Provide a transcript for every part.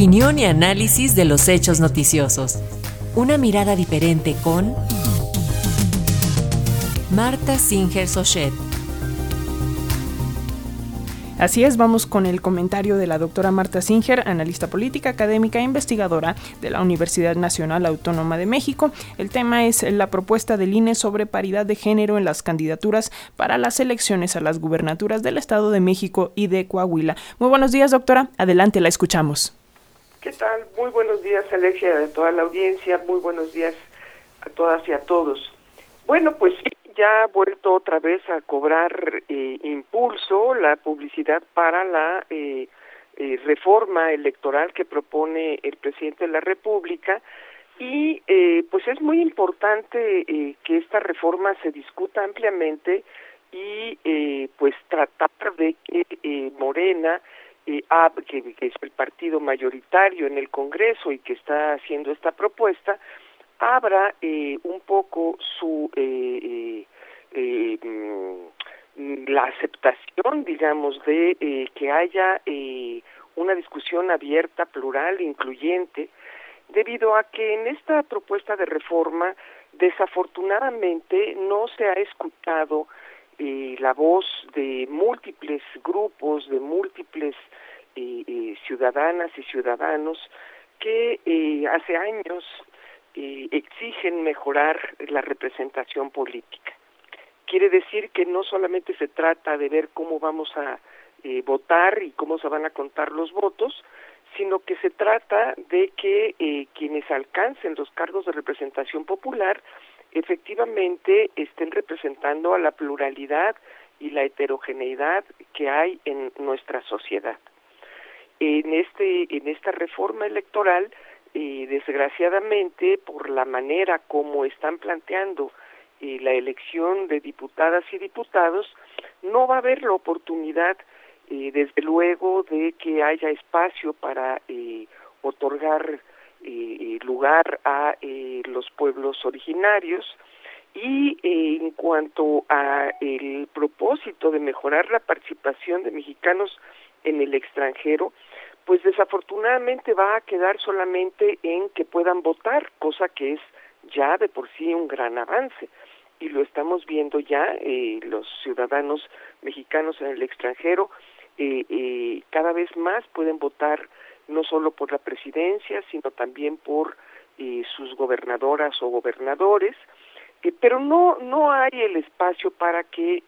Opinión y análisis de los hechos noticiosos. Una mirada diferente con Marta Singer Sochet. Así es, vamos con el comentario de la doctora Marta Singer, analista política, académica e investigadora de la Universidad Nacional Autónoma de México. El tema es la propuesta del INE sobre paridad de género en las candidaturas para las elecciones a las gubernaturas del Estado de México y de Coahuila. Muy buenos días, doctora. Adelante, la escuchamos. ¿Qué tal? Muy buenos días, Alexia, de toda la audiencia. Muy buenos días a todas y a todos. Bueno, pues ya ha vuelto otra vez a cobrar eh, impulso la publicidad para la eh, eh, reforma electoral que propone el presidente de la República y pues es muy importante que esta reforma se discuta ampliamente y pues tratar de que Morena que, es el partido mayoritario en el Congreso y que está haciendo esta propuesta, abra eh, un poco su eh, eh, mm, la aceptación, digamos, de que haya una discusión abierta, plural, incluyente, debido a que en esta propuesta de reforma desafortunadamente no se ha escuchado la voz de múltiples grupos, de múltiples ciudadanas y ciudadanos que hace años exigen mejorar la representación política. Quiere decir que no solamente se trata de ver cómo vamos a eh, votar y cómo se van a contar los votos, sino que se trata de que eh, quienes alcancen los cargos de representación popular efectivamente estén representando a la pluralidad y la heterogeneidad que hay en nuestra sociedad. En este en esta reforma electoral y desgraciadamente por la manera como están planteando eh, la elección de diputadas y diputados, no va a haber la oportunidad, eh, desde luego, de que haya espacio para eh, otorgar lugar a los pueblos originarios. Y en cuanto a el propósito de mejorar la participación de mexicanos en el extranjero, pues desafortunadamente va a quedar solamente en que puedan votar, cosa que es ya de por sí un gran avance. Y lo estamos viendo ya, eh, los ciudadanos mexicanos en el extranjero eh, eh, cada vez más pueden votar no solo por la presidencia, sino también por eh, sus gobernadoras o gobernadores, pero no, no hay el espacio para que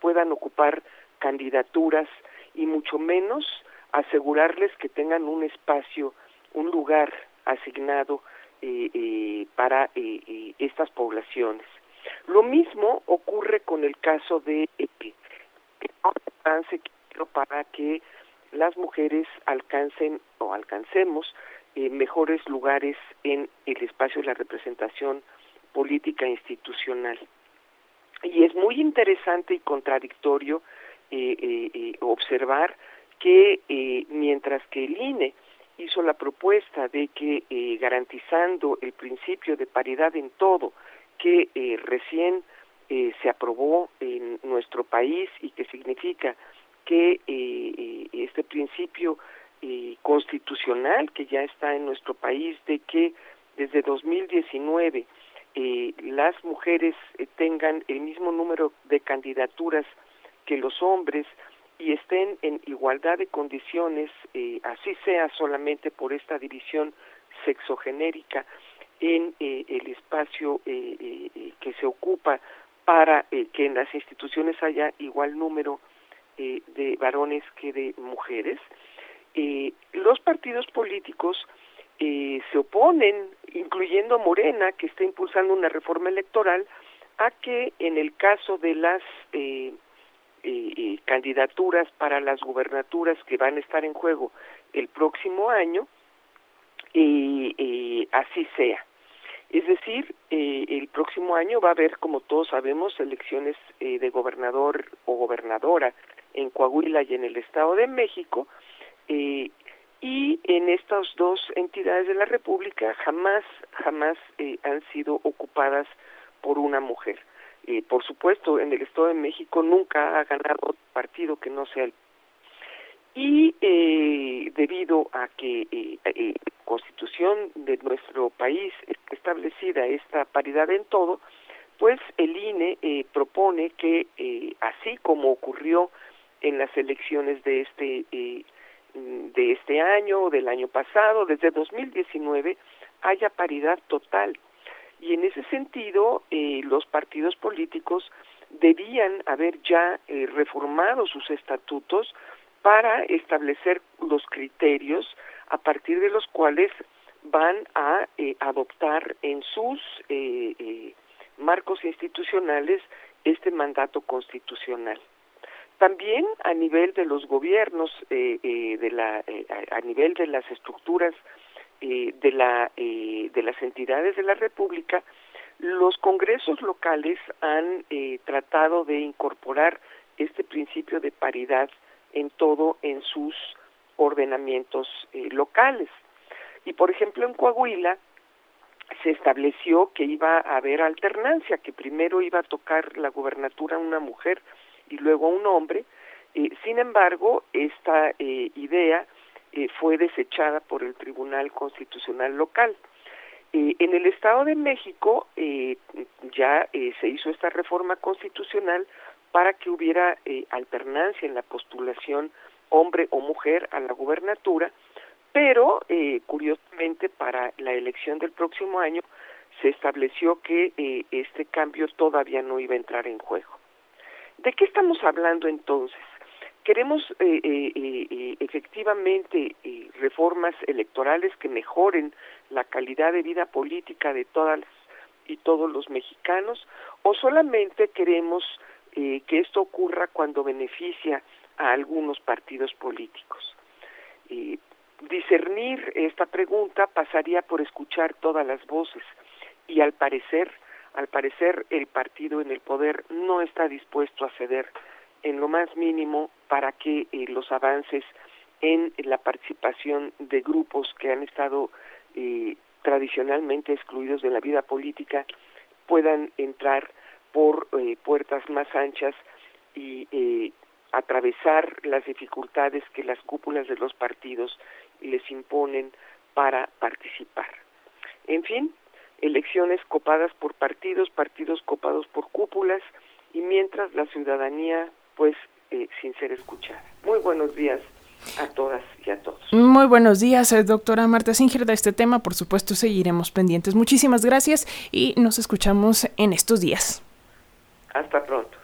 puedan ocupar candidaturas y mucho menos asegurarles que tengan un espacio, un lugar asignado eh, eh, para eh, estas poblaciones. Lo mismo ocurre con el caso de para que las mujeres alcancen o alcancemos mejores lugares en el espacio de la representación política institucional. Y es muy interesante y contradictorio observar que eh, mientras que el INE hizo la propuesta de que eh, garantizando el principio de paridad en todo, que eh, recién se aprobó en nuestro país y que significa que este principio constitucional que ya está en nuestro país de que desde 2019 las mujeres tengan el mismo número de candidaturas que los hombres y estén en igualdad de condiciones, eh, así sea solamente por esta división sexogenérica en eh, el espacio eh, que se ocupa para que en las instituciones haya igual número de varones que de mujeres. los partidos políticos se oponen, incluyendo Morena, que está impulsando una reforma electoral, a que en el caso de las eh, candidaturas para las gubernaturas que van a estar en juego el próximo año, y así sea. Es decir, eh, el próximo año va a haber, como todos sabemos, elecciones eh, de gobernador o gobernadora en Coahuila y en el Estado de México, y en estas dos entidades de la República jamás, jamás han sido ocupadas por una mujer por supuesto en el Estado de México nunca ha ganado partido que no sea el y eh, debido a que eh, eh, constitución de nuestro país establecida esta paridad en todo, pues el INE eh, propone que eh, así como ocurrió en las elecciones de este eh, de este año del año pasado, desde 2019 haya paridad total. Y en ese sentido, los partidos políticos debían haber ya reformado sus estatutos para establecer los criterios a partir de los cuales van a adoptar en sus marcos institucionales este mandato constitucional. También a nivel de los gobiernos, eh, eh, de la, eh, a nivel de las estructuras de, la, de las entidades de la República, los congresos locales han tratado de incorporar este principio de paridad en todo en sus ordenamientos locales. Y por ejemplo en Coahuila, se estableció que iba a haber alternancia, que primero iba a tocar la gubernatura una mujer y luego un hombre. Eh, sin embargo, esta eh, idea eh, fue desechada por el Tribunal Constitucional local. en el Estado de México ya se hizo esta reforma constitucional para que hubiera alternancia en la postulación hombre o mujer a la gubernatura pero eh, curiosamente para la elección del próximo año se estableció que eh, este cambio todavía no iba a entrar en juego. ¿De qué estamos hablando entonces? Queremos eh, eh efectivamente reformas electorales que mejoren la calidad de vida política de todas y todos los mexicanos o solamente queremos que esto ocurra cuando beneficia a algunos partidos políticos. Discernir esta pregunta pasaría por escuchar todas las voces y al parecer, al parecer el partido en el poder no está dispuesto a ceder en lo más mínimo para que eh, los avances en la participación de grupos que han estado eh, tradicionalmente excluidos de la vida política puedan entrar por eh, puertas más anchas y atravesar las dificultades que las cúpulas de los partidos les imponen para participar. En fin, elecciones copadas por partidos, partidos copados por cúpulas y mientras la ciudadanía pues eh, sin ser escuchada. Muy buenos días a todas y a todos. Muy buenos días, eh, doctora Marta Singer. De este tema, por supuesto, seguiremos pendientes. Muchísimas gracias y nos escuchamos en estos días. Hasta pronto.